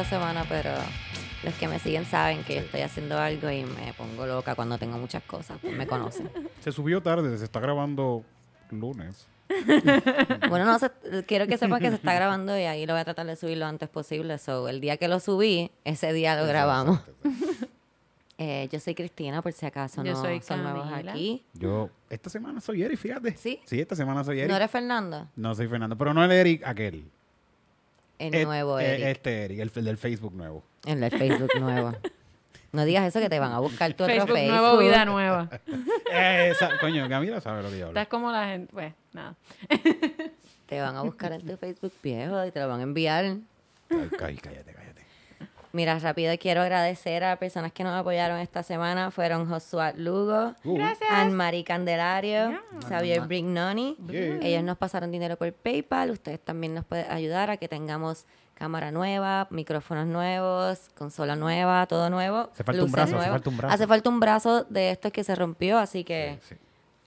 esta semana, pero los que me siguen saben que yo estoy haciendo algo y me pongo loca cuando tengo muchas cosas, pues me conocen. Se subió tarde, se está grabando lunes. Bueno, no quiero que sepas que se está grabando y ahí lo voy a tratar de subir lo antes posible. So, el día que lo subí, ese día lo grabamos. Eh, yo soy Cristina, por si acaso Yo no soy son nuevos aquí. Yo, esta semana soy Eric, fíjate. ¿Sí? Sí, esta semana soy Eric. ¿No No, eres Fernando? soy Fernando, pero no el Eric, aquel. El Et- nuevo eh, Eric. Este Eric, el, el del Facebook nuevo. El del Facebook nuevo. No digas eso que te van a buscar tu otro Facebook, Facebook. nuevo, vida nueva. Esa, coño, Camila sabe lo que yo hablo. Estás como la gente, pues, nada. Te van a buscar en tu Facebook viejo y te lo van a enviar. Ay, cállate, cállate. Mira, rápido quiero agradecer a personas que nos apoyaron esta semana. Fueron Josué Lugo, Uh, Anne-Marie Candelario, Xavier Brignoni. Yeah. Ellos nos pasaron dinero por PayPal. Ustedes también nos pueden ayudar a que tengamos cámara nueva, micrófonos nuevos, consola nueva, todo nuevo. Hace falta un brazo, hace nuevas. falta un brazo. Hace falta un brazo de estos que se rompió, así que sí.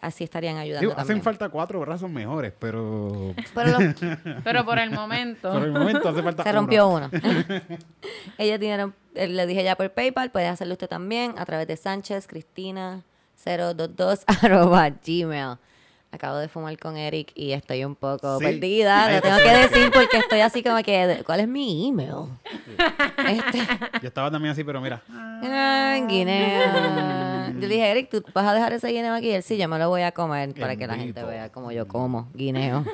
Así estarían ayudando Digo, también. hacen falta cuatro brazos mejores, pero Pero los- Pero por el momento. por el momento hace falta Se uno. rompió uno. Ellos dieron, eh, le dije ya por PayPal, puede hacerlo usted también a través de Sánchez Cristina 022 arroba gmail. Acabo de fumar con Eric y estoy un poco Sí. perdida. Lo tengo que decir porque estoy así como que, ¿cuál es mi email? Este, Yo estaba también así, pero mira. ah, guineo. Yo le dije, Eric, ¿tú vas a dejar ese guineo aquí? Y él, sí, yo me lo voy a comer para que la gente vea cómo yo como guineo.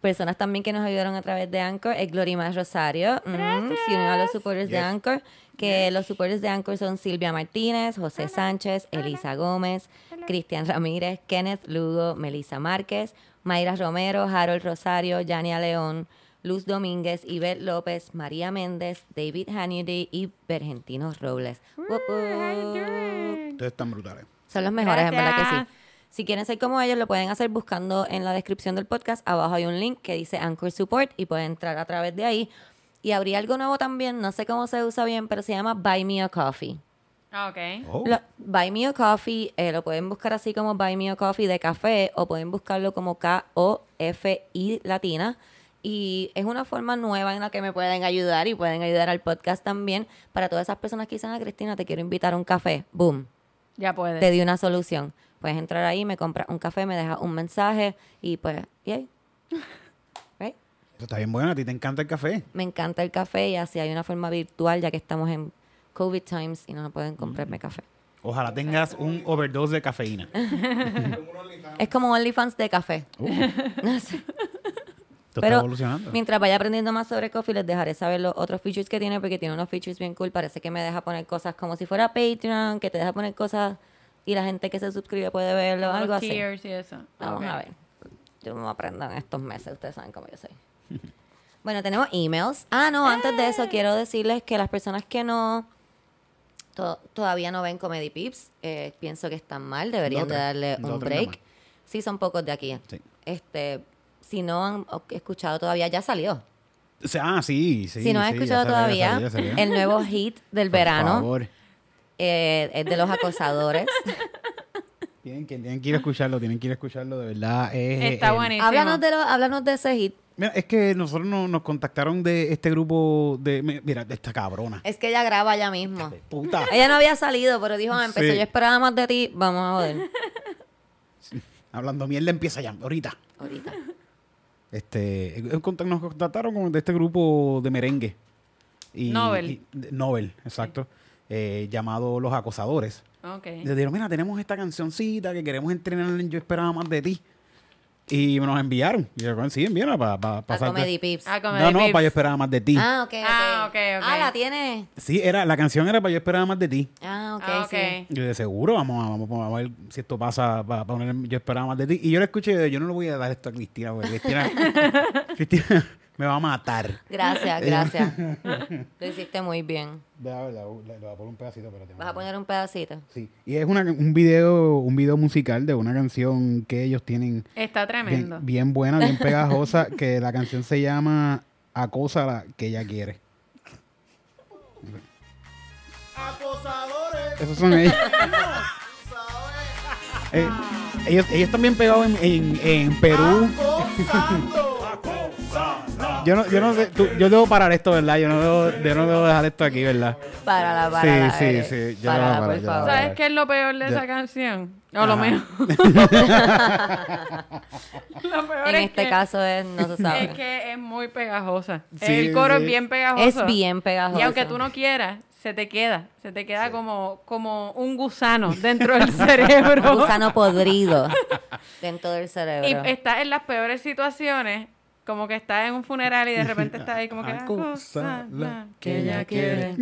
Personas también que nos ayudaron a través de Anchor es Glorima Rosario. mm, se unió a los supporters de. Anchor. Que los supporters de Anchor son Silvia Martínez, José Sánchez, Elisa Gómez, Cristian Ramírez, Kenneth Lugo, Melissa Márquez, Mayra Romero, Harold Rosario, Yania León, Luz Domínguez, Ivette López, María Méndez, David Hannity y Bergentino Robles. Ustedes están brutales. Son los mejores, en verdad que sí. Gracias. Si quieren ser como ellos, lo pueden hacer buscando en la descripción del podcast. Abajo hay un link que dice Anchor Support y pueden entrar a través de ahí. Y abrí algo nuevo también, no sé cómo se usa bien, pero se llama Buy Me a Coffee. Ah, ok. Oh, Lo- Buy Me a Coffee, eh, lo pueden buscar así como Buy Me a Coffee de café o pueden buscarlo como K-O-F-I latina. Y es una forma nueva en la que me pueden ayudar y pueden ayudar al podcast también. Para todas esas personas que dicen, ah, Cristina, te quiero invitar a un café. Boom Ya puedes. te di una solución. Puedes entrar ahí, me compras un café, me dejas un mensaje y pues, yay. Right? Eso está bien bueno, a ti te encanta el café. Me encanta el café y así hay una forma virtual ya que estamos en COVID times y no no pueden comprarme café. Ojalá tengas un overdose de cafeína. Es como OnlyFans de café. No sé. Esto Pero está evolucionando. mientras vaya aprendiendo más sobre Coffee, les dejaré saber los otros features que tiene porque tiene unos features bien cool. Parece que me deja poner cosas como si fuera Patreon, que te deja poner cosas y la gente que se suscribe puede verlo, Los algo así. y eso. Vamos a ver. Yo me aprendo en estos meses, ustedes saben cómo yo soy. bueno, tenemos emails. Ah, no, antes de eso quiero decirles que las personas que no to- todavía no ven Comedy Pips, eh, pienso que están mal, deberían de darle un break. Sí, son pocos de aquí. Sí. Este, si no han escuchado todavía, ya salió. O sea, ah, sí, sí. si no sí, ya escuchado salió, ya todavía, salió, ya salió. el nuevo hit del Por verano favor. eh, es de los acosadores. Tienen que, tienen que ir a escucharlo, tienen que ir a escucharlo, de verdad. es Está el- buenísimo. háblanos, de lo- háblanos de ese hit. Mira, es que nosotros no- nos contactaron de este grupo de. mi- Mira, de esta cabrona. Es que ella graba ya mismo. Puta. Ella no había salido, pero dijo, ah, empezó, Sí. yo esperaba más de ti, vamos a joder. Hablando mierda empieza ya, ahorita. Ahorita. Este, eh, nos contactaron con- de este grupo de merengue. Y, Nobel. y- Nobel, exacto. Eh, llamado Los Acosadores. Ok. Le dijeron, mira, tenemos esta cancioncita que queremos entrenar en Yo Esperaba Más de Ti. Y nos enviaron. Y yo, sí, envíala para pa, A pasar. Comedy Pips. Comedy No, no, Pips. para Yo Esperaba Más de Ti. Ah, ok, ok. Ah, ok, ok. Ah, la tiene. Sí, era, la canción era para Yo Esperaba Más de Ti. Ah, ok, Ah, sí. Y yo de seguro, vamos a, vamos a ver si esto pasa para poner Yo Esperaba Más de Ti. Y yo le escuché, yo no le voy a dar esto a Cristina, porque Cristina, Cristina me va a matar. Gracias, gracias. Lo hiciste muy bien. Deja ver, le voy a poner un pedacito, pero ¿Vas a poner un pedacito? Sí, y es una, un video un video musical de una canción que ellos tienen Está tremendo. bien, bien buena, bien pegajosa, que la canción se llama Acosa la que ella quiere. Acosadores. Esos son ellos. Eh, ellos, ellos están bien pegados en, en, en Perú. Yo no, yo no sé, tú- yo debo parar esto, ¿verdad? Yo no debo, yo no debo dejar esto aquí, ¿verdad? Párala, párala. sí, Eric. sí, yo Párala, la por yo la favor. ¿Sabes qué es lo peor de Ya. esa canción? O lo mejor. lo peor En es este que, caso es, no se sabe. es que es muy pegajosa. Sí, el coro sí. es bien pegajoso. Es bien pegajoso. Y aunque tú no quieras, se te queda. Se te queda como, como un gusano dentro del cerebro. Un gusano podrido dentro del Y cerebro. estás en las peores situaciones, como que estás en un funeral y de repente estás ahí como que... Acósala, "Acósala, que ella quiere".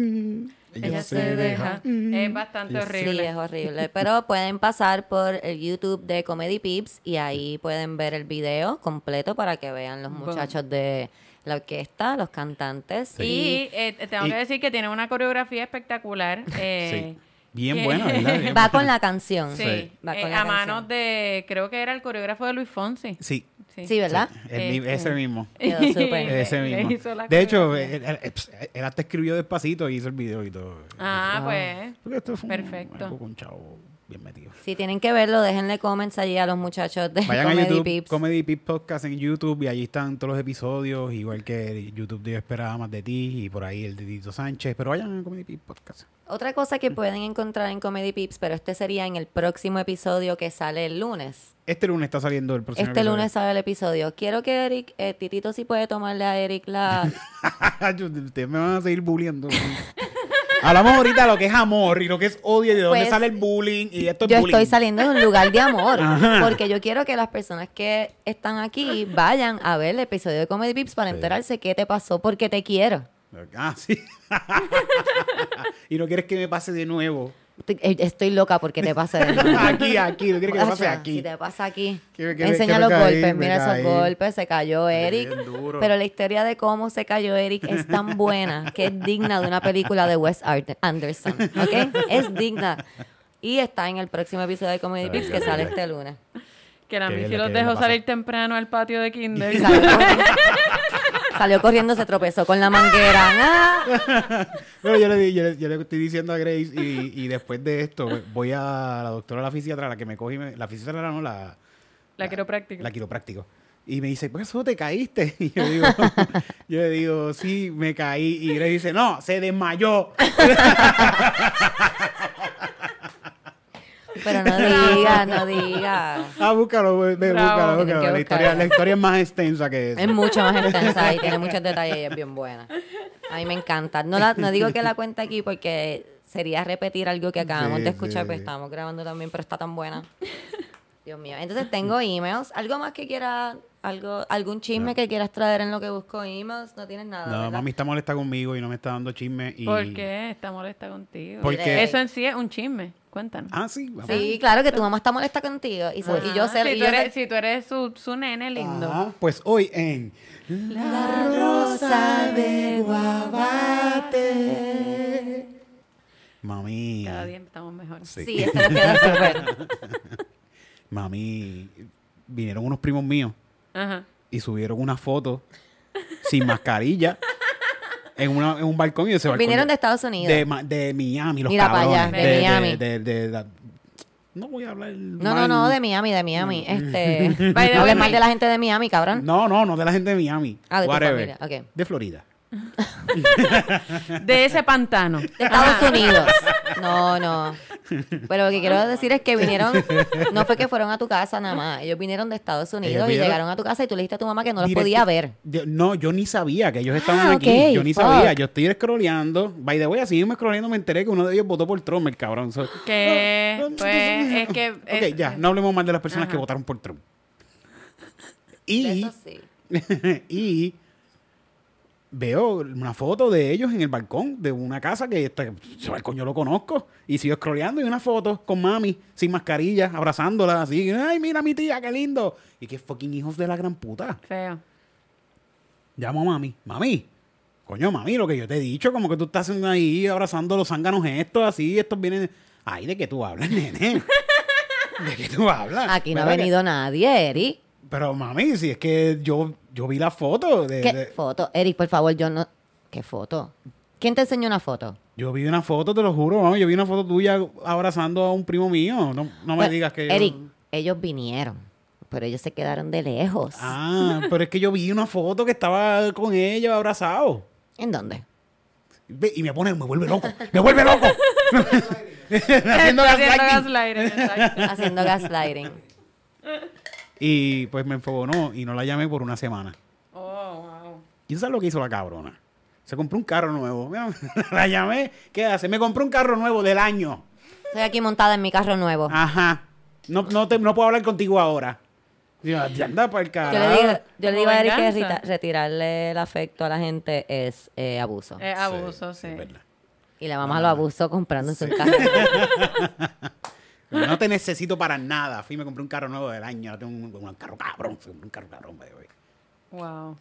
Ella se deja. Es bastante Yo- Sí, horrible. es horrible. Pero pueden pasar por el YouTube de Comedy Pips y ahí pueden ver el video completo para que vean los muchachos de la orquesta, los cantantes. Y eh, tengo Y- que decir que tiene una coreografía espectacular. eh, Sí. Bien que- buena, ¿verdad? Bien Va con la canción. Sí, Sí. Va eh, la a canción. manos de, creo que era el coreógrafo de Luis Fonsi. Sí, Sí, ¿verdad? el mi- Este- ese mismo. Quedó súper. Ese mismo. De hecho, él, él- él- él hasta escribió despacito y hizo el video y todo. Ah, Wow. pues. Porque esto fue un- Perfecto. un chavo bien metido. Si tienen que verlo, déjenle comments allí a los muchachos de Vayan Comedy a YouTube, Pips. Comedy Pips Podcast en YouTube y allí están todos los episodios, igual que YouTube de Yo Esperaba Más de Ti y por ahí el de Tito Sánchez, pero vayan a Comedy Pips Podcast. Otra cosa que pueden encontrar en Comedy Pips, pero este sería en el próximo episodio que sale el lunes. Este lunes está saliendo el próximo Este episodio. lunes sale el episodio. Quiero que Eric, eh, Titito sí puede tomarle a Eric la... Ustedes me van a seguir bullying. Hablamos ahorita de lo que es amor y lo que es odio y de dónde Pues, sale el bullying y esto es Yo bullying. estoy saliendo de un lugar de amor. Ajá. Porque yo quiero que las personas que están aquí vayan a ver el episodio de Comedy Pips para Sí. enterarse qué te pasó, porque te quiero. Ah, sí. y no quieres que me pase de nuevo. Estoy- eh, Estoy loca porque te pase de aquí, aquí, no quieres que me pase aquí. Si te pasa aquí. Que que Enseña que los caí, golpes. Mira caí. esos golpes. Se cayó Eric. Pero la historia de cómo se cayó Eric es tan buena que es digna de una película de Wes Anderson. ¿Ok? Es digna. Y está en el próximo episodio de Comedy Pips que sale este lunes. Que Qué Missy bien, los pasé. salir temprano al patio de Kinder. Salió, corriendo, se tropezó con la manguera. ¡Ah! Bueno, yo le, yo, le, yo le estoy diciendo a Grace y, y después de esto voy a la doctora, la fisiatra, la que me coge, y me- la fisiatra no, la, La quiropráctica. la quiropráctico. Y me dice, pues eso te caíste. Y yo digo, yo le digo, sí, me caí. Y Grace dice, no, se desmayó. Pero no diga, no diga. Ah, búscalo, ve, búscalo, búscalo. La historia, la historia es más extensa que eso. Es mucho más extensa y tiene muchos detalles y es bien buena. A mí me encanta. No, la, no digo que la cuente aquí porque sería repetir algo que acabamos Sí, de escuchar, sí, pero sí. estábamos grabando también, pero está tan buena. Dios mío. Entonces tengo emails. ¿Algo más que quiera, algo, algún chisme que quieras traer en lo que busco emails? No tienes nada. No, ¿verdad? mami está molesta conmigo y no me está dando chisme. Y... ¿Por qué está molesta contigo? Porque- Eso en sí es un chisme. Cuéntanos. Ah, sí. vamos. Sí, claro que tu mamá está molesta contigo. Y, yo Ah, sé. si, y tú yo sé- eres, si tú eres su, su nene lindo. Ajá, Pues hoy en La rosa de Guabate. Mami. Cada día estamos mejor. Sí. Sí, esto. Mami, vinieron unos primos míos Ajá. y subieron una foto sin mascarilla en, una, en un balcón y ese balcón Vinieron de de, Estados Unidos. de, de Miami, los Mira cabrones. allá, de Miami. de- de- de- no voy a hablar No, no, no, de Miami, de Miami. Este, By the no hables mal de la gente de Miami, cabrón. No, no, no de la gente de Miami. Ah, de tu Whatever. familia, ok. De Florida. De ese pantano. De Estados Unidos. No, no. Pero lo que quiero decir es que vinieron, no fue que fueron a tu casa nada más. Ellos vinieron de Estados Unidos y llegaron a tu casa y tú le dijiste a tu mamá que no los Directo- podía ver. Yo- no, yo ni sabía que ellos estaban Ah, aquí. ok, Yo ni fuck. sabía. Yo estoy scrolleando. By the way, así mismo scrolleando me enteré que uno de ellos votó por Trump, el cabrón. So- Que, No, no, pues, no, es que... Ok, es- ya, no hablemos mal de las personas Ajá. que votaron por Trump. De Y, Eso sí. y veo una foto de ellos en el balcón de una casa que este, ese balcón yo lo conozco. Y sigo scrolleando y una foto con mami, sin mascarilla, abrazándola así. Ay, mira mi tía, qué lindo. Y qué fucking hijos de la gran puta. Feo. Llamo a mami. Mami. Coño, mami, lo que yo te he dicho, como que tú estás ahí abrazando los zánganos estos, así, estos vienen... Ay, ¿de qué tú hablas, nene? ¿De qué tú hablas? Aquí no ha ¿Verdad que- venido nadie, Eric. Pero, mami, si es que yo, yo vi la foto de... ¿Qué de- foto? Eric, por favor, yo no... ¿Qué foto? ¿Quién te enseñó una foto? Yo vi una foto, te lo juro, mami. Yo vi una foto tuya abrazando a un primo mío. No, no me Pues, digas que... yo- Eric, ellos vinieron. pero ellos se quedaron de lejos. Ah, pero es que yo vi una foto que estaba con ellos abrazados. ¿En dónde? Ve, Y me pone, me vuelve loco, me vuelve loco. Haciendo Haciendo gaslighting. Haciendo gaslighting. Y pues me enfogonó y no la llamé por una semana. Oh, wow. ¿Y tú sabes lo que hizo la cabrona? Se compró un carro nuevo. La llamé. ¿Qué hace? Me compró un carro nuevo del año. Estoy aquí montada en mi carro nuevo. Ajá. No, no, te, no puedo hablar contigo ahora. Ya anda para el Yo carajo. le digo, yo le digo a Eric que retirarle el afecto a la gente es eh, abuso. Es abuso, sí. Y la mamá lo abusó comprándose un carro. No te necesito para nada. Fui y me compré un carro nuevo del año. Ahora tengo un, un carro cabrón. Compró Un carro cabrón, by the way. Wow.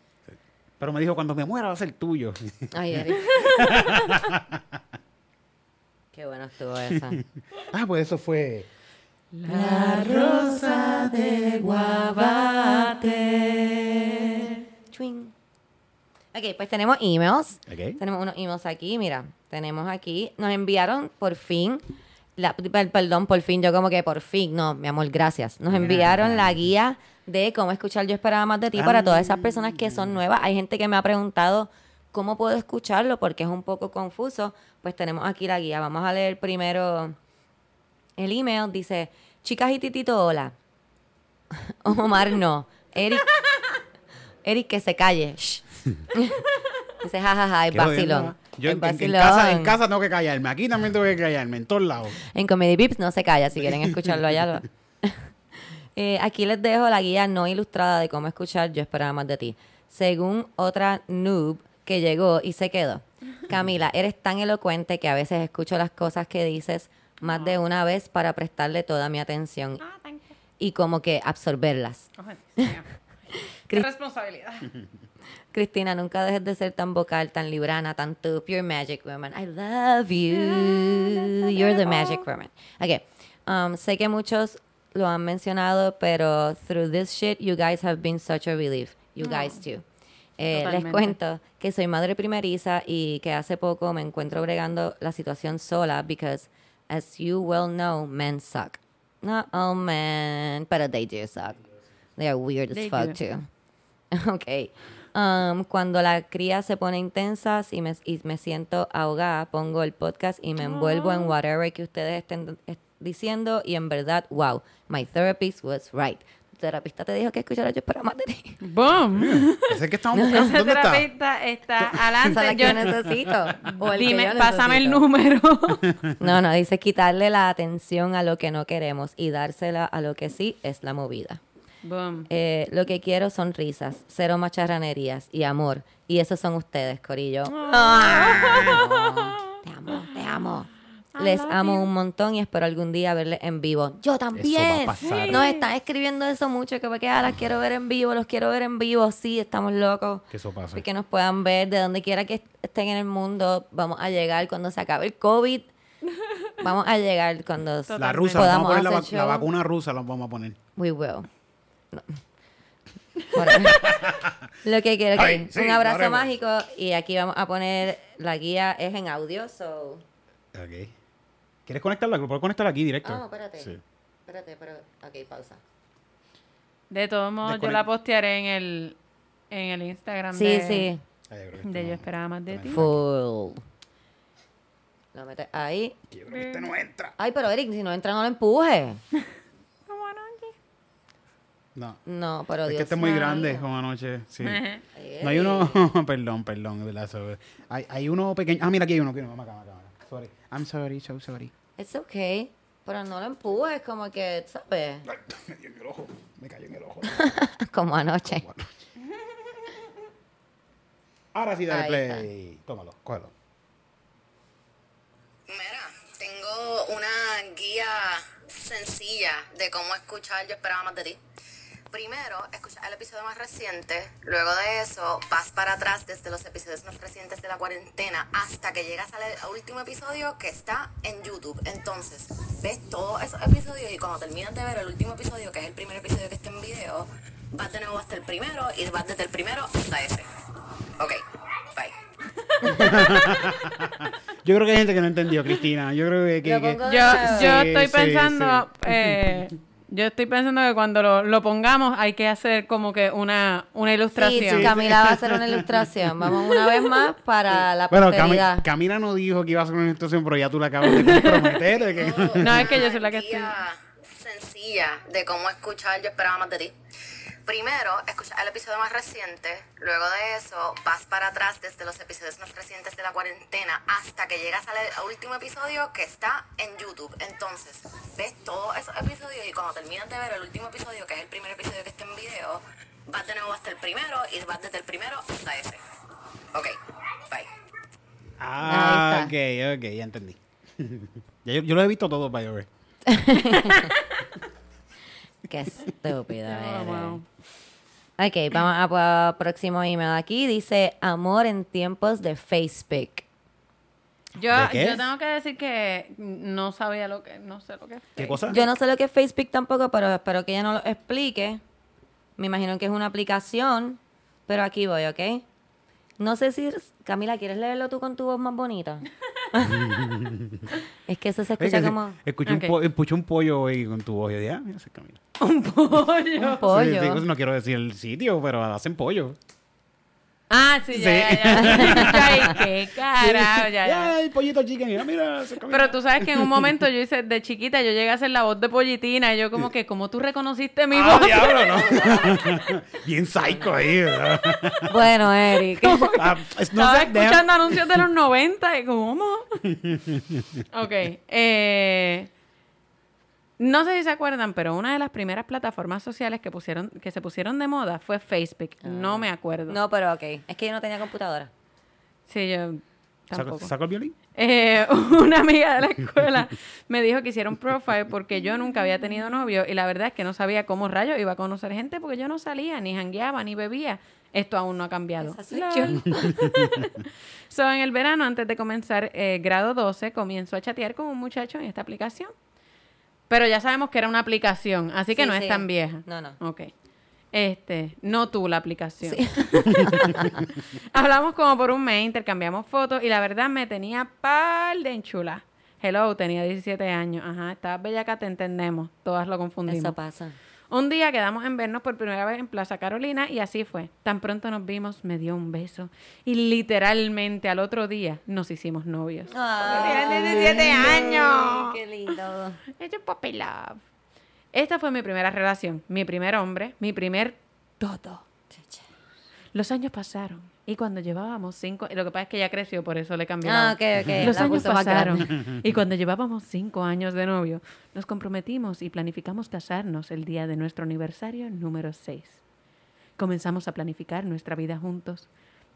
Pero me dijo, cuando me muera va a ser tuyo. Ay, Eric. Qué bueno estuvo esa. ah, pues eso fue... La rosa de guabate. Chuing. Ok, pues tenemos emails. Ok. Tenemos unos emails aquí, mira. Tenemos aquí. Nos enviaron por fin. La, per- perdón, por fin. Yo como que por fin. No, mi amor, gracias. Nos enviaron la guía de cómo escuchar Yo Esperaba Más de Ti para todas esas personas que son nuevas. Hay gente que me ha preguntado cómo puedo escucharlo porque es un poco confuso. Pues tenemos aquí la guía. Vamos a leer primero el email. Dice, chicas y titito, hola. Omar, no. Eric, Eric, que se calle. Shh. Dice, jajaja, es Qué jodiendo, vacilón. Yo en, en- en casa, en casa tengo que callarme. Aquí también tengo que callarme. En todos lados. En Comedy Pips no se calla, si quieren escucharlo allá. lo- Eh, aquí les dejo la guía no ilustrada de cómo escuchar Yo esperaba más de ti. Según otra noob que llegó y se quedó. Camila, eres tan elocuente que a veces escucho las cosas que dices más de una vez para prestarle toda mi atención Ah, you. y como que absorberlas. Qué Cris- responsabilidad. Cristina, nunca dejes de ser tan vocal, tan librana, tan tú. Pure magic woman. I love you. You're the magic woman. Ok. Um, sé que muchos lo han mencionado, pero through this shit, you guys have been such a relief. You guys too. Eh, les cuento que soy madre primeriza y que hace poco me encuentro bregando la situación sola because, as you well know, men suck. Not all men, but they do suck. They are weird as They fuck do. too. Ok. Um, cuando la cría se pone intensa y me, y me siento ahogada, pongo el podcast y me envuelvo en whatever que ustedes estén diciendo y en verdad, wow, my therapist was right. Tu terapista te dijo que escuchara yo para más de ti. ¡Boom! Ese es el que estamos buscando. Ese ¿Dónde está? terapeuta está Esa es la adelante. que Yo, necesito. O el que dime, yo pásame el número. No, no, dice quitarle la atención a lo que no queremos y dársela a lo que sí es la movida. Boom. Eh, lo que quiero son risas, cero macharranerías y amor. Y esos son ustedes, Corillo. Ah, te amo, te amo. Les amo un montón y espero algún día verles en vivo. Yo también. a pasar. Nos están escribiendo eso mucho, que porque ah, las quiero ver en vivo, los quiero ver en vivo. Sí, estamos locos. Que eso pase. Que nos puedan ver de donde quiera que estén en el mundo. Vamos a llegar cuando se acabe el COVID. Vamos a llegar cuando La rusa, vamos a podamos poner la, la vacuna rusa, la vamos a poner. We will. No. Bueno, lo que quiero Ay, que sí, un abrazo haremos. mágico y aquí vamos a poner la guía es en audio, so. Ok. ¿Quieres conectarla? ¿Puedo conectarla aquí directo? Ah, espérate. Sí. Espérate, pero ok, pausa. De todos modos, yo la postearé en el, en el Instagram Sí, de, sí. Yo de este Yo Esperaba Más de Ti. Full. Lo metes ahí. Yo creo que este no entra. Ay, pero Eric, si no entra, no lo empuje. No. No, pero es Dios que este es muy grande como anoche. Sí. No hay uno, perdón, perdón, de verdad. Hay, hay uno pequeño. Ah, mira, aquí hay uno. Aquí hay uno. Vamos acá, vamos acá. Sorry. I'm sorry, so sorry. It's okay. Pero no lo empujes, como que, ¿sabes? Ay, Me dio en el ojo. Me cayó en el ojo. Como anoche. Ahora sí, dale Ahí play. Tómalo, cógelo. Mira, tengo una guía sencilla de cómo escuchar Yo esperaba más de ti. Primero, escucha el episodio más reciente. Luego de eso, vas para atrás desde los episodios más recientes de la cuarentena hasta que llegas al último episodio que está en YouTube. Entonces, ves todos esos episodios y cuando terminas de ver el último episodio, que es el primer episodio que está en video, vas de nuevo hasta el primero y vas desde el primero hasta ese. Ok, bye. Yo creo que hay gente que no entendió, Cristina. Yo creo que. que- Yo, yo sí, estoy sí, pensando eh, Yo estoy pensando que cuando lo, lo pongamos hay que hacer como que una, una ilustración. sí, Camila va a hacer una ilustración. Vamos una vez más para la Bueno, Cami- posteridad. Camila no dijo que iba a hacer una ilustración, pero ya tú la acabas de comprometer. de que- No, es que yo soy la que estoy- sencilla de cómo escuchar Yo esperaba más de ti. Primero, escuchar el episodio más reciente. Luego de eso, vas para atrás desde los episodios más recientes de la cuarentena hasta que llegas al último episodio que está en YouTube. Entonces, ves todos esos episodios y cuando terminas de ver el último episodio, que es el primer episodio que está en video, vas de nuevo hasta el primero y vas desde el primero hasta ese. Ok, bye. Ah, ok, ok, ya entendí. Yo, yo lo he visto todo, by the way. Qué estúpido eres. wow. Ok, vamos a próximo email aquí. Dice, amor en tiempos de Facebook. Yo, ¿De qué yo tengo que decir que no sabía lo que, no sé lo que es. ¿Qué cosa? Yo no sé lo que es Facebook tampoco, pero espero que ella nos lo explique. Me imagino que es una aplicación, pero aquí voy, ¿ok? No sé si... Camila, ¿quieres leerlo tú con tu voz más bonita? es que eso se Es escucha como Escuché, Ok. un escuché un pollo hoy con tu voz. Y dije, ah, mira ese Camila. Un pollo. un pollo. Sí, sí, pues no quiero decir el sitio, pero hacen pollo. Ah, sí, ya, ya, ya. Ay, qué carajo, ya, ya. Ay, pollito chicken. Mira, Camila. Pero tú sabes que en un momento yo hice, de chiquita, yo llegué a hacer la voz de pollitina y yo como que, ¿cómo tú reconociste mi Ah, voz? diablo, ¿no? Bien psycho ahí, ¿verdad? Bueno, Eric. Ah, es- no Estaba escuchando anuncios de los 90 y ¿cómo? ok. eh, no sé si se acuerdan, pero una de las primeras plataformas sociales que pusieron que se pusieron de moda fue Facebook. No me acuerdo. no, pero ok. Es que yo no tenía computadora. Sí, yo ¿Saco, tampoco. saco el violín? Eh, una amiga de la escuela me dijo que hiciera un profile porque yo nunca había tenido novio y la verdad es que no sabía cómo rayos iba a conocer gente porque yo no salía, ni jangueaba, ni bebía. Esto aún no ha cambiado. So, en el verano, antes de comenzar eh, grado 12, comienzo a chatear con un muchacho en esta aplicación. Pero ya sabemos que era una aplicación, así que Sí, no es sí. tan vieja. No, no. Ok. Este, no tú la aplicación. Hablamos como por un mes, intercambiamos fotos y la verdad me tenía par de enchula. Hello, tenía 17 años. Ajá, estabas bellaca, te entendemos. Todas lo confundimos. Eso pasa. Un día quedamos en vernos por primera vez en Plaza Carolina y así fue. Tan pronto nos vimos, me dio un beso y literalmente al otro día nos hicimos novios. Tienen 17 años. Qué lindo. Es un puppy love. Esta fue mi primera relación, mi primer hombre, mi primer todo. Los años pasaron y cuando llevábamos cinco, lo que pasa es que ya creció, por eso le cambié. Ah, voz. ok, ok. Los La años pasaron y cuando llevábamos cinco años de novio, nos comprometimos y planificamos casarnos el día de nuestro aniversario número 6. Comenzamos a planificar nuestra vida juntos.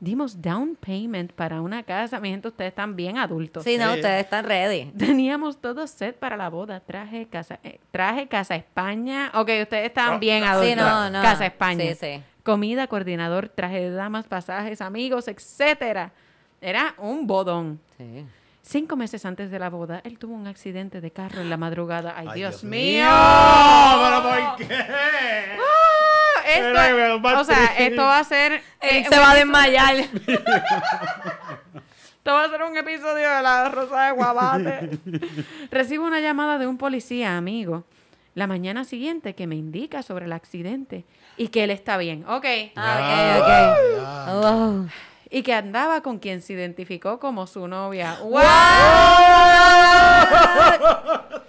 Dimos down payment para una casa. Mi gente, ustedes están bien adultos. Sí, no, ustedes están ready. Teníamos todo set para la boda. Traje casa, eh, traje casa España. Ok, ustedes estaban bien adultos. Sí, no, no. Casa España. Sí, sí. Comida, coordinador, traje de damas, pasajes, amigos, etcétera. Era un bodón. Sí. Cinco meses antes de la boda, él tuvo un accidente de carro en la madrugada. ¡Ay, Ay, Dios, Dios mío! ¿Pero por qué? Ah, Esto, Pero, pero, o sea, esto va a ser... eh, se va a desmayar. Esto va a ser un episodio de la Rosa de Guabate. Recibo una llamada de un policía amigo la mañana siguiente que me indica sobre el accidente y que él está bien. Ok. Ah, ok, ok. Wow. Y que andaba con quien se identificó como su novia. ¡Wow!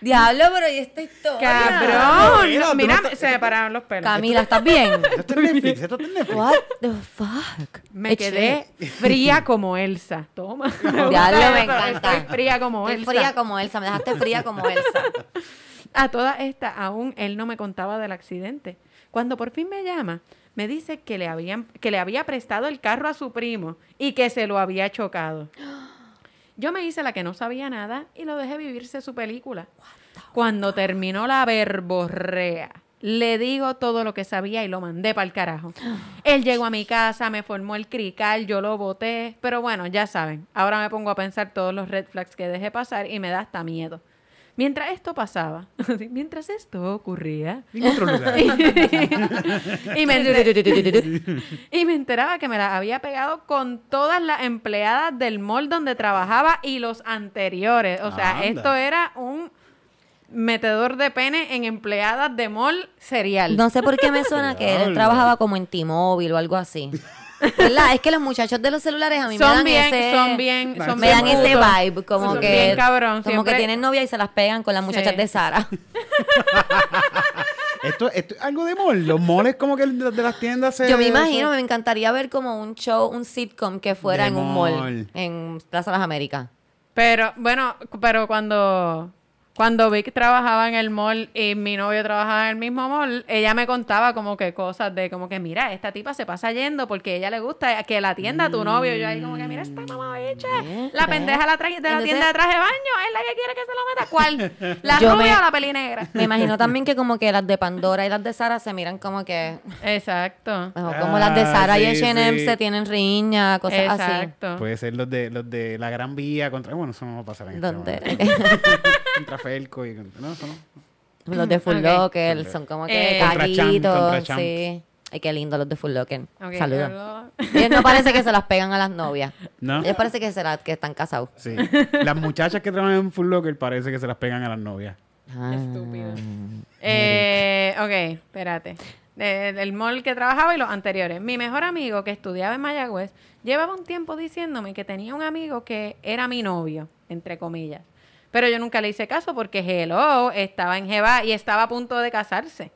Diablo, pero ¿y esta historia? ¡Cabrón! Mira, se me pararon los pelos. Camila, ¿estás bien? Esto en Netflix, esto. What the fuck? Me quedé fría como Elsa. Toma. Diablo, me encanta. Estoy fría como Estoy Elsa. fría como Elsa, me dejaste fría como Elsa. A toda esta, aún él no me contaba del accidente. Cuando por fin me llama, me dice que le, habían, que le había prestado el carro a su primo y que se lo había chocado. Yo me hice la que no sabía nada y lo dejé vivirse su película. Cuando terminó la verborrea, le digo todo lo que sabía y lo mandé para el carajo. Él llegó a mi casa, me formó el crical, yo lo boté, pero bueno, ya saben, ahora me pongo a pensar todos los red flags que dejé pasar y me da hasta miedo. Mientras esto pasaba, mientras esto ocurría, En otro lugar. y me, enter- y me enteraba que me la había pegado con todas las empleadas del mall donde trabajaba y los anteriores. O sea, Anda. esto era un metedor de pene en empleadas de mall serial. No sé por qué me suena que él trabajaba como en T-Mobile o algo así. ¿Verdad? Es que los muchachos de los celulares a mí me dan bien, ese... son bien, son me bien dan ese vibe, como Son que... bien cabrón, como siempre- que tienen novia y se las pegan con las muchachas Sí. de Sara. Esto, esto es algo de mall. Los malls como que de, de las tiendas se... Yo me imagino, me encantaría ver como un show, un sitcom que fuera De en un mall, mall. en Plaza Las Américas. Pero, bueno, pero cuando, cuando Vic trabajaba en el mall y mi novio trabajaba en el mismo mall, ella me contaba como que cosas de como que, mira, esta tipa se pasa yendo porque a ella le gusta que la atienda a tu novio. Y yo ahí como que, mira, esta mamá bicha, la pendeja la traje- de la tienda de traje de baño, es la que quiere que se lo meta. ¿Cuál? ¿La Yo rubia me- o la peli negra? Me imagino también que como que las de Pandora y las de Sara se miran como que... Exacto. como las de Ah, Sara y sí, H&M sí. se tienen riña, cosas así. Exacto. Puede ser los de, los de la Gran Vía contra... Bueno, eso no va a pasar en este Donde- momento. contra Felco y... contra- No, eso no. Los de Full Ok. Locker son como que Eh, Contra Champ, caguitos, contra Champ. sí. Ay, qué lindo los de Full Locker. Ok, Saludos. Ellos no parece que se las pegan a las novias. ¿No? Ellos parece que, se las- que están casados. Sí. Las muchachas que trabajan en Full Locker parece que se las pegan a las novias. Ah. Estúpido. Eh, ok, espérate. Eh, el mall que trabajaba y los anteriores. Mi mejor amigo que estudiaba en Mayagüez llevaba un tiempo diciéndome que tenía un amigo que era mi novio, entre comillas. Pero yo nunca le hice caso porque hello, estaba en Jeva y estaba a punto de casarse.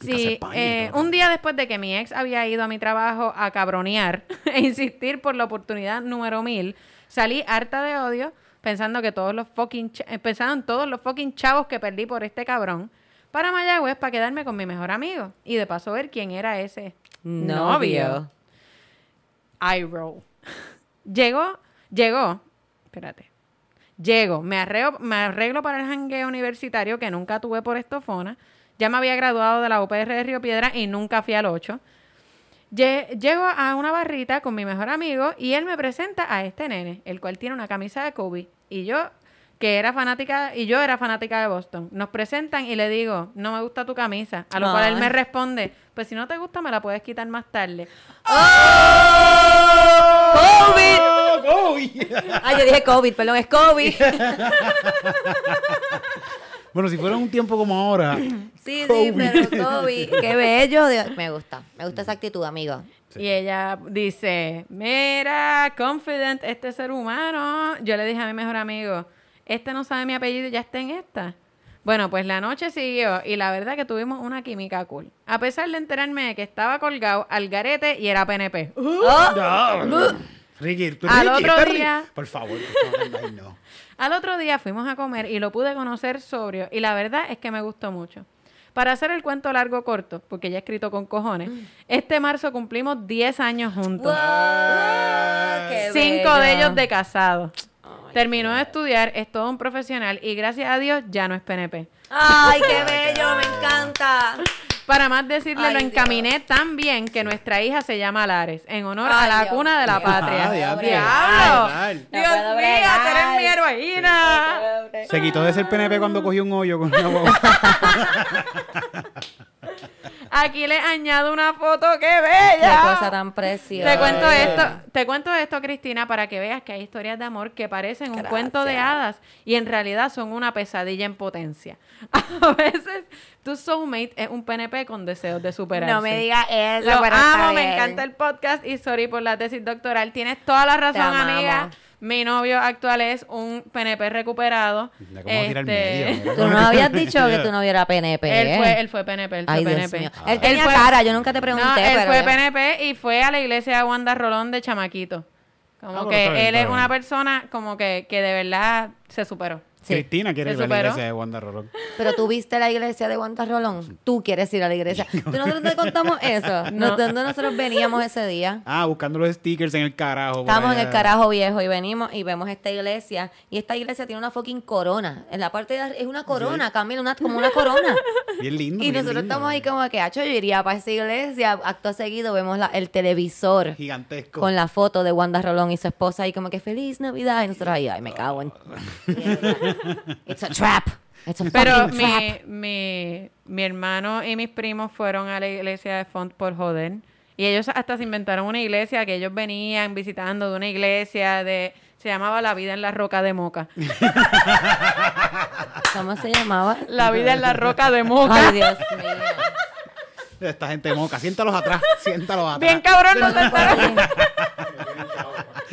Sí, eh, un día después de que mi ex había ido a mi trabajo a cabronear e insistir por la oportunidad número mil, salí harta de odio pensando que todos los fucking eh, pensando en todos los fucking chavos que perdí por este cabrón para Mayagüez para quedarme con mi mejor amigo y de paso ver quién era ese Novio. I roll. Llegó, llegó, espérate. Llego, me arreglo, me arreglo para el jangueo universitario que nunca tuve por estofona. Ya me había graduado de la UPR de Río Piedra y nunca fui al 8. Lle- Llego a una barrita con mi mejor amigo y él me presenta a este nene, el cual tiene una camisa de Kobe. Y yo, que era fanática, y yo era fanática de Boston. Nos presentan y le digo, no me gusta tu camisa. A lo cual él me responde, pues si no te gusta me la puedes quitar más tarde. ¡COVID! ¡Oh, COVID! Ah, yo dije COVID, perdón, es COVID. bueno, si fuera un tiempo como ahora... Sí, sí, COVID. pero COVID. Qué bello. Dios, Me gusta. Me gusta esa actitud, amigo. Y ella dice, mira, confident, este ser humano. Yo le dije a mi mejor amigo, este no sabe mi apellido y ya está en esta. Bueno, pues la noche siguió y la verdad que tuvimos una química cool. A pesar de enterarme de que estaba colgado al garete y era PNP. No. Ricky, tú, Al Ricky, otro Ricky. día- Por favor, no. Al otro día fuimos a comer y lo pude conocer sobrio y la verdad es que me gustó mucho. Para hacer el cuento largo corto, porque ya he escrito con cojones, este marzo cumplimos 10 años juntos. Qué Cinco bello. de ellos de casado. Terminó de estudiar, es todo un profesional y gracias a Dios ya no es PNP. Ay, qué bello, me encanta. Para más decirle, Ay, lo Dios. encaminé tan bien que nuestra hija se llama Lares, en honor Ay, a la Dios cuna de la patria. Ah, diablo. ¡Dios mío, eres mi heroína! Se quitó de ser PNP cuando cogió un hoyo con una guagua. Aquí le añado una foto, ¡qué Qué bella! cosa tan preciosa. Te cuento esto, te cuento esto, Cristina, para que veas que hay historias de amor que parecen un cuento de hadas y en realidad son una pesadilla en potencia. A veces tu soulmate es un PNP con deseos de superarse. No me digas eso, Lo pero está amo, me bien. encanta el podcast y sorry por la tesis doctoral. Tienes toda la razón, amiga. Mi novio actual es un PNP recuperado. Mira cómo Este, medio. mira Tú no habías dicho que tú no vieras PNP. Él fue, él fue PNP, él fue Ay, Dios PNP. mío. Él tenía fue- cara, yo nunca te pregunté, no, él pero fue PNP y fue a la iglesia de Wanda Rolón de chamaquito. Como Ah, que bien, él es una persona como que, que de verdad se superó. Sí. Cristina quiere ¿Se ir a la iglesia de Wanda Rolón. Pero tú viste la iglesia de Guantarrolón. Tú quieres ir a la iglesia. ¿Tú nosotros te contamos eso? No. ¿De dónde nosotros veníamos ese día? Ah, buscando los stickers en el carajo. por Estábamos en el carajo viejo y venimos y vemos esta iglesia. Y esta iglesia tiene una fucking corona. En la parte de ar- es una corona, Camila, una, como una corona. Bien lindo. y bien nosotros lindo. estamos ahí como que, hacho, yo iría para esa iglesia. Acto seguido vemos la- el televisor Gigantesco. con la foto de Wanda Rolón y su esposa y como que feliz Navidad. Y nosotros ahí, ay, me cago en... It's a trap. It's a Pero fucking trap. mi, mi, mi hermano y mis primos fueron a la iglesia de Font por joder. Y ellos hasta se inventaron una iglesia que ellos venían visitando de una iglesia de... Se llamaba La Vida en la Roca de Moca. ¿Cómo se llamaba? La vida en la roca de Moca. Ay, Dios mío. Esta gente moca, siéntalos atrás, siéntalos atrás. Bien cabrón, no te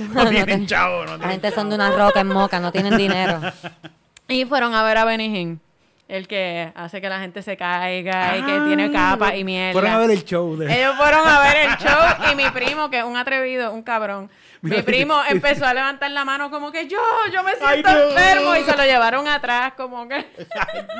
no tienen chavo, no La gente son de una roca en moca, no tienen dinero. Y fueron a ver a Benny Hinn, el que hace que la gente se caiga y que tiene capa y mierda. Ah. Fueron a ver el show de... Ellos fueron a ver el show y mi primo, que es un atrevido, un cabrón, Mira, mi primo empezó a levantar la mano como que yo, yo me Ay, siento no. enfermo y se lo llevaron atrás como que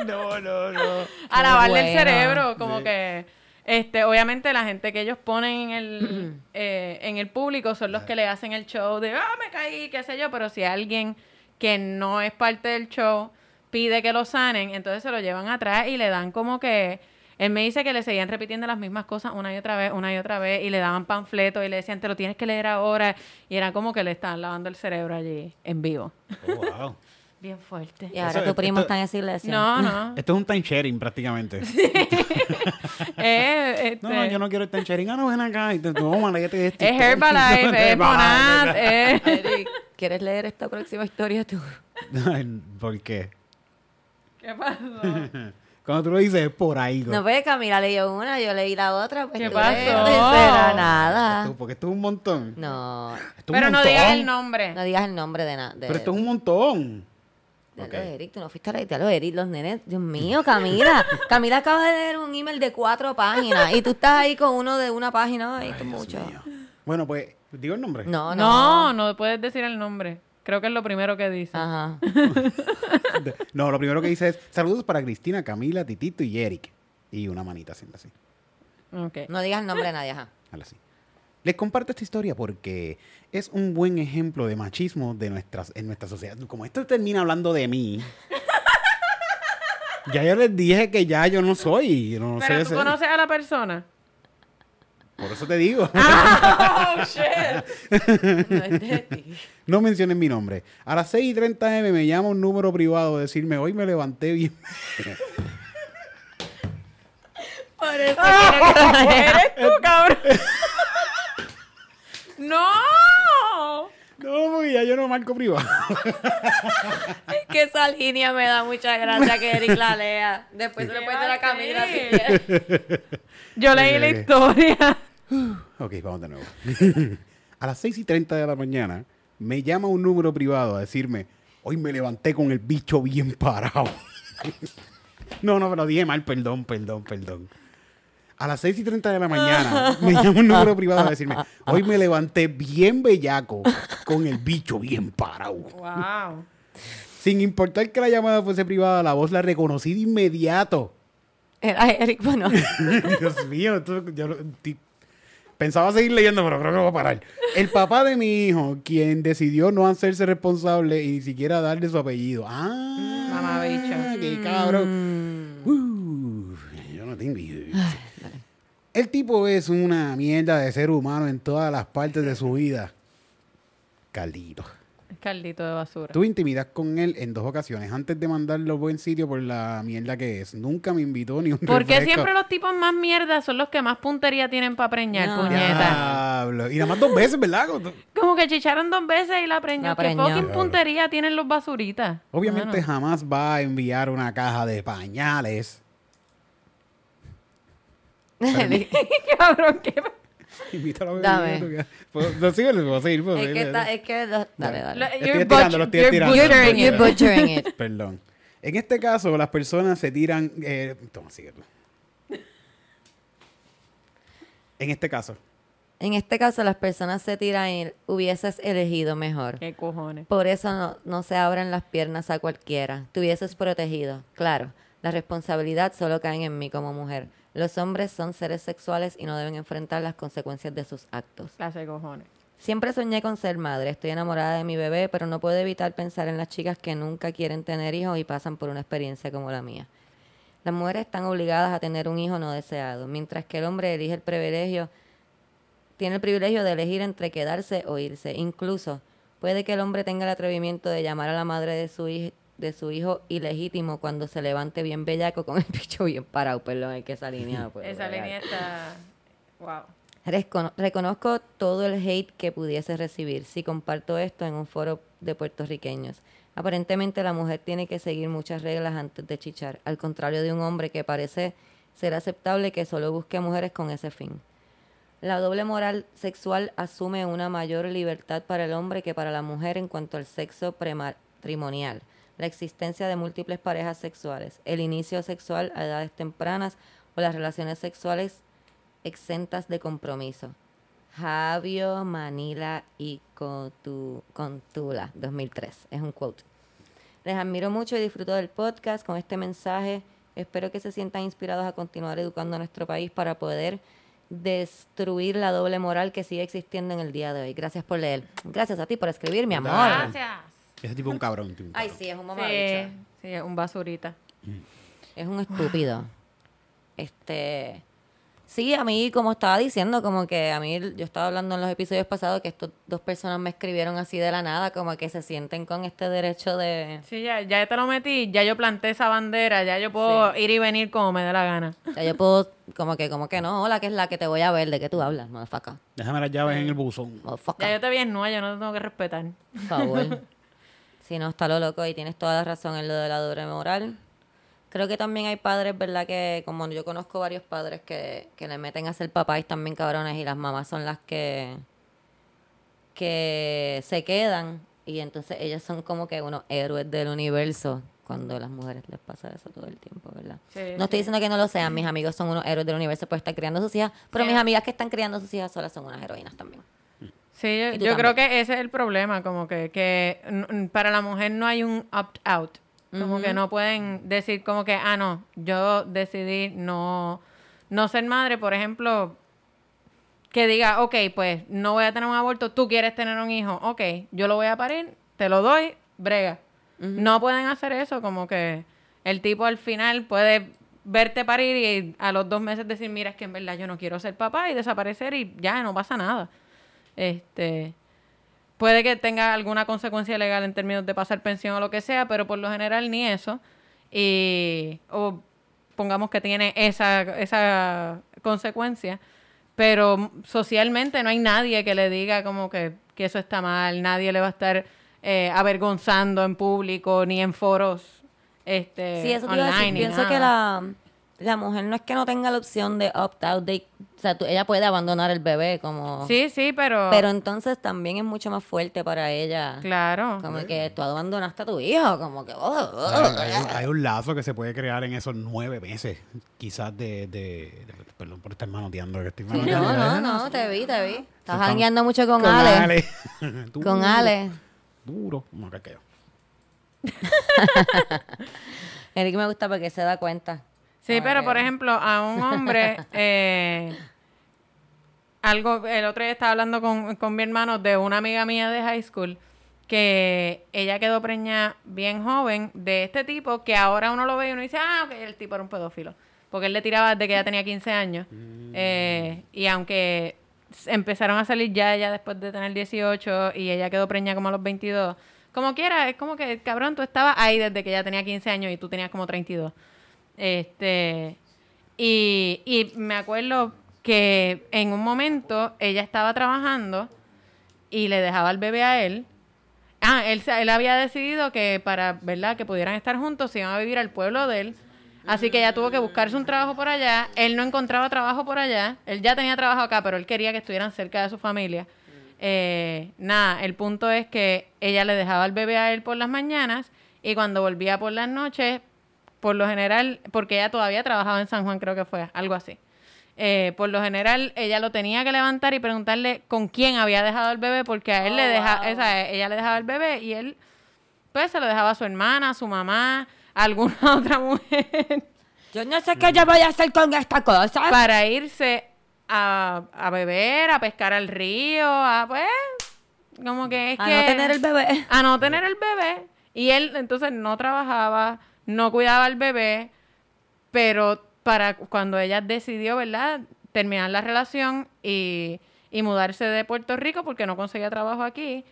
no, no, no. a lavarle el cerebro, como Sí. que este, obviamente la gente que ellos ponen en el eh, en el público son los que le hacen el show de ah me caí, qué sé yo, pero si alguien que no es parte del show pide que lo sanen, entonces se lo llevan atrás y le dan como que él me dice que le seguían repitiendo las mismas cosas una y otra vez, una y otra vez, y le daban panfletos y le decían, te lo tienes que leer ahora. Y era como que le estaban lavando el cerebro allí, en vivo. Oh, wow. Bien fuerte. Y ahora Eso- tu primo esto- está en esa iglesia. No, no. Esto es un time sharing prácticamente. Eh, No, este, yo no quiero el time sharing. Ah, no, ven acá y te toma, léete esto. Es Herbalife, es es... Eric, ¿quieres leer esta próxima historia tú? ¿Por qué? ¿Qué pasó? Cuando tú lo dices es por ahí. No, pues Camila leyó una, yo leí la otra. Pues ¿Qué pasó? no será nada. Esto- porque esto es un montón. No, Esto es un Pero no digas el nombre. no digas el nombre de nada. Pero esto es un montón. Ya Ok. lo, Eric, tú no fuiste a la lo Eric, los nenes. Dios mío, Camila. Camila acaba de leer un email de cuatro páginas y tú estás ahí con uno de una página. Ay, mucho. Bueno, pues, ¿digo el nombre? No, No, no. no puedes decir el nombre. Creo que es lo primero que dice. Ajá. No, lo primero que dice es saludos para Cristina, Camila, Titito y Eric. Y una manita haciendo así. Ok. No digas el nombre de nadie, ajá. Hazle así. Les comparto esta historia porque es un buen ejemplo de machismo de nuestras, en nuestra sociedad. Como esto termina hablando de mí, ya yo les dije que ya yo no soy. No Pero sé tú conoces a la persona. Por eso te digo. oh, shit. No es de ti. no mencionen mi nombre. A las 6 y 30 M me llama un número privado a decirme, hoy me levanté bien. Por eso Eres tú, cabrón. no. no, porque ya yo no marco privado. es que esa línea me da mucha gracia que Eric la lea. Después se le puede dar a Camila si. Yo leí la historia. Ok, vamos de nuevo. a las 6 y 30 de la mañana me llama un número privado a decirme, hoy me levanté con el bicho bien parado. no, no, pero dije mal, perdón, perdón, perdón. A las 6 y 30 de la mañana me llama un número privado a decirme, hoy me levanté bien bellaco con el bicho bien parado. Wow. Sin importar que la llamada fuese privada, la voz la reconocí de inmediato. Era Eric, bueno. Dios mío, esto- yo pensaba seguir leyendo, pero creo que voy a parar. El papá de mi hijo, quien decidió no hacerse responsable y ni siquiera darle su apellido. Ah, Mamabicho. qué cabrón. Uh, yo no tengo idea. El tipo es una mierda de ser humano en todas las partes de su vida. Caldito. Caldito de basura. Tuve intimidad con él en dos ocasiones antes de mandarlo a buen sitio por la mierda que es. Nunca me invitó ni un ¿Por qué refresco. siempre los tipos más mierda son los que más puntería tienen para preñar, No. puñeta? Diablo. Y nada más dos veces, ¿verdad? Como que chicharon dos veces y la preñó. La ¿Qué preñó. fucking puntería tienen los basuritas? Obviamente jamás va a enviar una caja de pañales. Cabrón, ¿qué? Invítalo a beber, Dame. que- Puedo- No, síguele, puedo seguir, puedo es que está, es que lo- dale, dale. Lo- Estoy you're estirando, lo estoy you're butchering You're it. butchering it. Perdón. En este caso, las personas se tiran... eh, toma, sigue tú. En este caso, En este caso, las personas se tiran y hubieses elegido mejor. ¿Qué cojones? Por eso no, no se abren las piernas a cualquiera. Te hubieses protegido. Claro, la responsabilidad solo cae en mí como mujer. Los hombres son seres sexuales y no deben enfrentar las consecuencias de sus actos. Clase cojones. Siempre soñé con ser madre. Estoy enamorada de mi bebé, pero no puedo evitar pensar en las chicas que nunca quieren tener hijos y pasan por una experiencia como la mía. Las mujeres están obligadas a tener un hijo no deseado, mientras que el hombre elige el privilegio, tiene el privilegio de elegir entre quedarse o irse. Incluso puede que el hombre tenga el atrevimiento de llamar a la madre de su hijo de su hijo ilegítimo cuando se levante bien bellaco con el bicho bien parado, perdón, es que esa línea puedo Esa línea está... Wow. Recono- reconozco todo el hate que pudiese recibir si comparto esto en un foro de puertorriqueños. Aparentemente la mujer tiene que seguir muchas reglas antes de chichar, al contrario de un hombre que parece ser aceptable que solo busque mujeres con ese fin. La doble moral sexual asume una mayor libertad para el hombre que para la mujer en cuanto al sexo prematrimonial, la existencia de múltiples parejas sexuales, el inicio sexual a edades tempranas o las relaciones sexuales exentas de compromiso. Javio, Manila y Contula, 2003. Es un quote. Les admiro mucho y disfruto del podcast con este mensaje. Espero que se sientan inspirados a continuar educando a nuestro país para poder destruir la doble moral que sigue existiendo en el día de hoy. Gracias por leer. Gracias a ti por escribir, mi amor. Gracias. Ese tipo es un cabrón. un Ay, cabrón. sí, es un Sí, mamabicho. sí, es un basurita. Es un estúpido. Este. Sí, a mí, como estaba diciendo, como que a mí, yo estaba hablando en los episodios pasados que estas dos personas me escribieron así de la nada, como que se sienten con este derecho de. Sí, ya, ya te lo metí, ya yo planté esa bandera, ya yo puedo ir y venir como me dé la gana. Sea, yo puedo, como que, como que no, hola, que es la que te voy a ver, de que tú hablas, motherfucker. Déjame las llaves en el buzón. Motherfucker. Ya yo te vi en yo no te tengo que respetar. Por favor. si no, está lo loco y tienes toda la razón en lo de la doble moral. Creo que también hay padres, ¿verdad? Que como yo conozco varios padres que, que le meten a ser papás también cabrones y las mamás son las que, que se quedan y entonces ellas son como que unos héroes del universo cuando a las mujeres les pasa eso todo el tiempo, ¿verdad? Sí, no estoy diciendo que no lo sean, mis amigos son unos héroes del universo por estar criando a sus hijas, pero Sí. mis amigas que están criando a sus hijas solas son unas heroínas también. Sí, yo, creo que ese es el problema, como que, que para la mujer no hay un opt-out. Como que no pueden decir como que, ah, no, yo decidí no, no ser madre, por ejemplo, que diga, ok, pues no voy a tener un aborto, tú quieres tener un hijo, ok, yo lo voy a parir, te lo doy, brega. No pueden hacer eso, como que el tipo al final puede verte parir y a los dos meses decir, mira, es que en verdad yo no quiero ser papá y desaparecer y ya, no pasa nada. Este, puede que tenga alguna consecuencia legal en términos de pasar pensión o lo que sea, pero por lo general ni eso. Y, o pongamos que tiene esa, esa consecuencia, pero socialmente no hay nadie que le diga como que, que eso está mal, nadie le va a estar eh, avergonzando en público ni en foros este, Sí, eso te iba a decir. online. Pienso que la, la mujer no es que no tenga la opción de opt-out, de, o sea, tú- ella puede abandonar el bebé como... Sí, sí, pero... Pero entonces también es mucho más fuerte para ella. claro. Como que tú abandonaste a tu hijo, como que... oh, oh, Hay, hay un- hay un lazo que se puede crear en esos nueve meses, quizás de... de- de- perdón por estar manoteando. Que estoy manoteando. no, no, no, te vi, te vi. Estás jangueando mucho con, Con Ale. Ale. Duro, Con Ale. Duro. No, que yo. Eric me gusta porque se da cuenta. Sí, pero por ejemplo, a un hombre, eh, algo, el otro día estaba hablando con, con mi hermano de una amiga mía de high school que ella quedó preñada bien joven de este tipo que ahora uno lo ve y uno dice, ah, ok, el tipo era un pedófilo. Porque él le tiraba desde que ella tenía 15 años. Eh, y aunque empezaron a salir ya ella después de tener 18 y ella quedó preñada como a los 22. Como quiera, es como que, cabrón, tú estabas ahí desde que ella tenía 15 años y tú tenías como 32. Este, y, y me acuerdo que en un momento ella estaba trabajando y le dejaba el bebé a él. Ah, él, él había decidido que para, ¿verdad? Que pudieran estar juntos, se iban a vivir al pueblo de él. Así que ella tuvo que buscarse un trabajo por allá. Él no encontraba trabajo por allá. Él ya tenía trabajo acá, pero él quería que estuvieran cerca de su familia. Eh, nada, el punto es que ella le dejaba el bebé a él por las mañanas y cuando volvía por las noches, por lo general, porque ella todavía trabajaba en San Juan, creo que fue, algo así. Eh, por lo general, ella lo tenía que levantar y preguntarle con quién había dejado el bebé, porque a él Oh, le deja, wow. esa, ella le dejaba el bebé y él, pues, se lo dejaba a su hermana, a su mamá, a alguna otra mujer, Yo no sé qué yo voy a hacer con esta cosa. para irse a, a beber, a pescar al río, a pues, como que es a que... no tener el bebé. a no tener el bebé. Y él entonces no trabajaba, no cuidaba al bebé, pero para cuando ella decidió, ¿verdad? Terminar la relación y, y mudarse de Puerto Rico porque no conseguía trabajo aquí,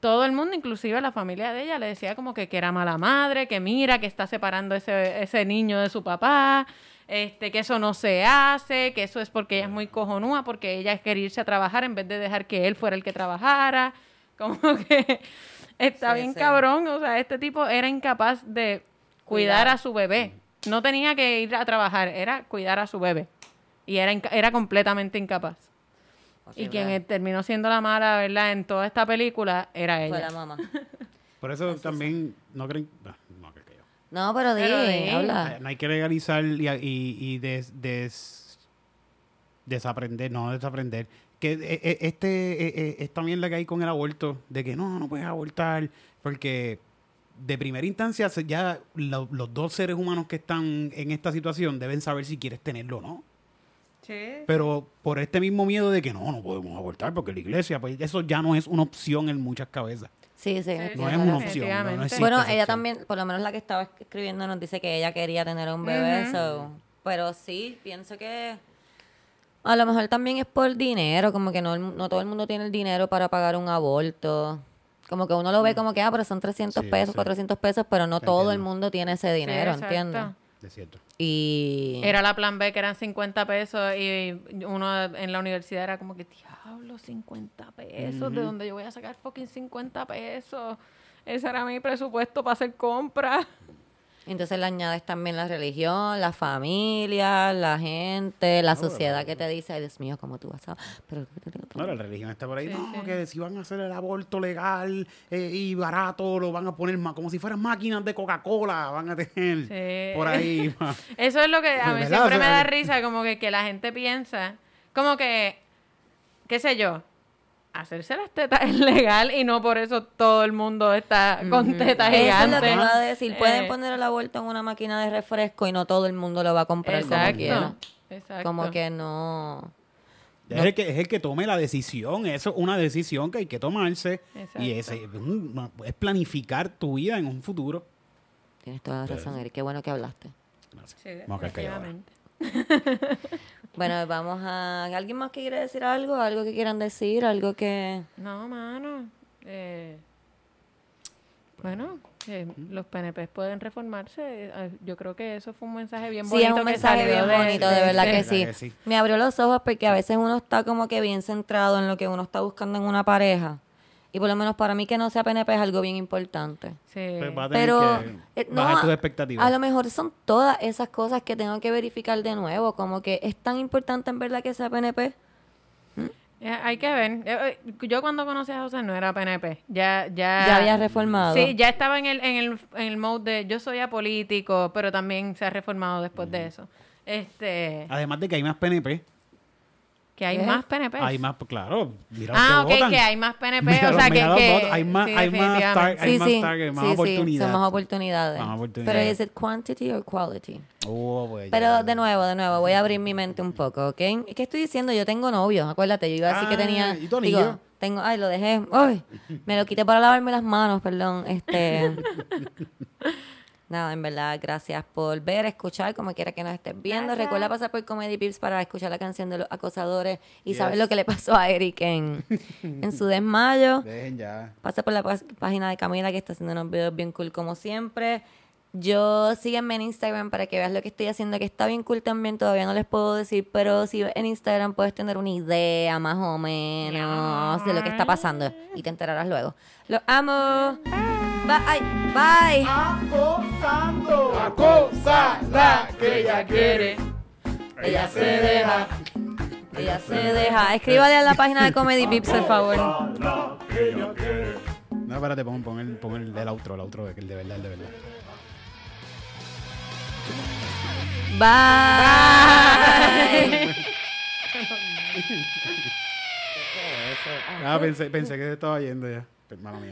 todo el mundo, inclusive la familia de ella, le decía como que, que era mala madre, que mira, que está separando ese, ese niño de su papá, este, que eso no se hace, que eso es porque ella es muy cojonúa, porque ella quería irse a trabajar en vez de dejar que él fuera el que trabajara. Como que está Sí, bien sí. cabrón. O sea, este tipo era incapaz de cuidar a su bebé. No tenía que ir a trabajar, era cuidar a su bebé. Y era, era completamente incapaz. Y quien eh, terminó siendo la mala, ¿verdad? En toda esta película era Fue ella. la mamá. Por eso también no creen. No, que- que yo. No, pero di, Pero di. habla. No hay que legalizar y, y, y des- des- desaprender, no desaprender. Que eh, eh, este eh, eh, es también la que hay con el aborto, de que no, no puedes abortar, porque de primera instancia ya lo- los dos seres humanos que están en esta situación deben saber si quieres tenerlo o no. Pero por este mismo miedo de que no, no podemos abortar porque la iglesia, pues eso ya no es una opción en muchas cabezas. Sí, sí. Sí, No es una opción. No, no Bueno, ella opción. también, por lo menos la que estaba escribiendo, nos dice que ella quería tener un bebé. So, Pero sí, pienso que a lo mejor también es por dinero, como que no, no todo el mundo tiene el dinero para pagar un aborto. Como que uno lo ve como que, ah, pero son 300 Mm. Sí, pesos, sí. 400 pesos, pero no Te todo el mundo tiene ese dinero, Sí, ¿entiendes? Es cierto. Y... Era la plan B que eran 50 pesos y uno en la universidad era como que, diablo, 50 pesos, ¿de dónde yo voy a sacar fucking 50 pesos? Ese era mi presupuesto para hacer compras. Entonces le añades también la religión, la familia, la gente, la No, sociedad que te dice, ay Dios mío, ¿cómo tú vas a...? Pero, No, la religión está por ahí. Sí, no, sí. que si van a hacer el aborto legal eh, y barato, lo van a poner ma- como si fueran máquinas de Coca-Cola. Van a tener Sí. por ahí. Eso es lo que a mí siempre me da risa, como que, que la gente piensa, como que, qué sé yo, hacerse las tetas es legal y no por eso todo el mundo está con tetas Eso es gigantes. lo que iba a decir. Pueden Eh, poner el aborto en una máquina de refresco y no todo el mundo lo va a comprar como Exacto. quiera. Exacto. Como que no... Es, el que, es el que tome la decisión. Eso es una decisión que hay que tomarse. Y Exacto. ese es, es planificar tu vida en un futuro. Tienes toda la razón, Eric. Qué bueno que hablaste. Sí, Vamos a Bueno, vamos a... ¿Alguien más que quiere decir algo? ¿Algo que quieran decir? ¿Algo que...? No, mano. eh, bueno, eh, los PNP pueden reformarse. eh, Yo creo que eso fue un mensaje bien Sí, bonito. es un mensaje bien bonito, de verdad que de sí. verdad que sí. Me abrió los ojos porque a veces uno está como que bien centrado en lo que uno está buscando en una pareja. Y por lo menos para mí que no sea PNP es algo bien importante. Sí. Pues va a tener Pero que eh, no, bajar tus a- expectativas. A lo mejor son todas esas cosas que tengo que verificar de nuevo. Como que es tan importante en verdad que sea PNP. Eh, hay que ver. Eh, Yo cuando conocí a José no era PNP. Ya, ya. Ya había reformado. Sí, ya estaba en el, en el, en el mode de yo soy apolítico, pero también se ha reformado después de eso. Este, Además de que hay más PNP. Que hay ¿Qué? más PNP. Hay más, claro. Mira ah, los ok, que votan. que hay más PNP. Mira o sea, que, que- hay más, sí, hay más, tar- hay sí, más sí. target, más sí, oportunidades. Son más oportunidades. Más oportunidades. Pero ¿es it quantity or quality? Oh, pues, ya. Pero de nuevo, de nuevo, voy a abrir mi mente un poco, ¿ok? ¿Qué estoy diciendo? Yo tengo novio, acuérdate, yo iba a decir que Ah, tenía... ¿y tu digo, tengo, ay, lo dejé, ay, me lo quité para lavarme las manos, perdón, este... Nada, en verdad, gracias por ver, escuchar, como quiera que nos estés viendo. Gracias. Recuerda pasar por Comedy Pips para escuchar la canción de los acosadores y Yes. saber lo que le pasó a Eric en, en su desmayo. Dejen ya. Pasa por la página de Camila que está haciendo unos videos bien cool como siempre. Yo sígueme en Instagram para que veas lo que estoy haciendo, que está bien cool también, todavía no les puedo decir, pero si ves en Instagram puedes tener una idea más o menos de lo que está pasando y te enterarás luego. Los amo. Bye. Bye. Acosada que ella quiere. Ella se deja. Ella se deja. Escríbale a la página de Comedy Pips, por favor. No, espérate, pon, pon el, pon el del outro, el outro, el de verdad, el de verdad. Bye. Ah, pensé, pensé que se estaba yendo ya. Hermano mío.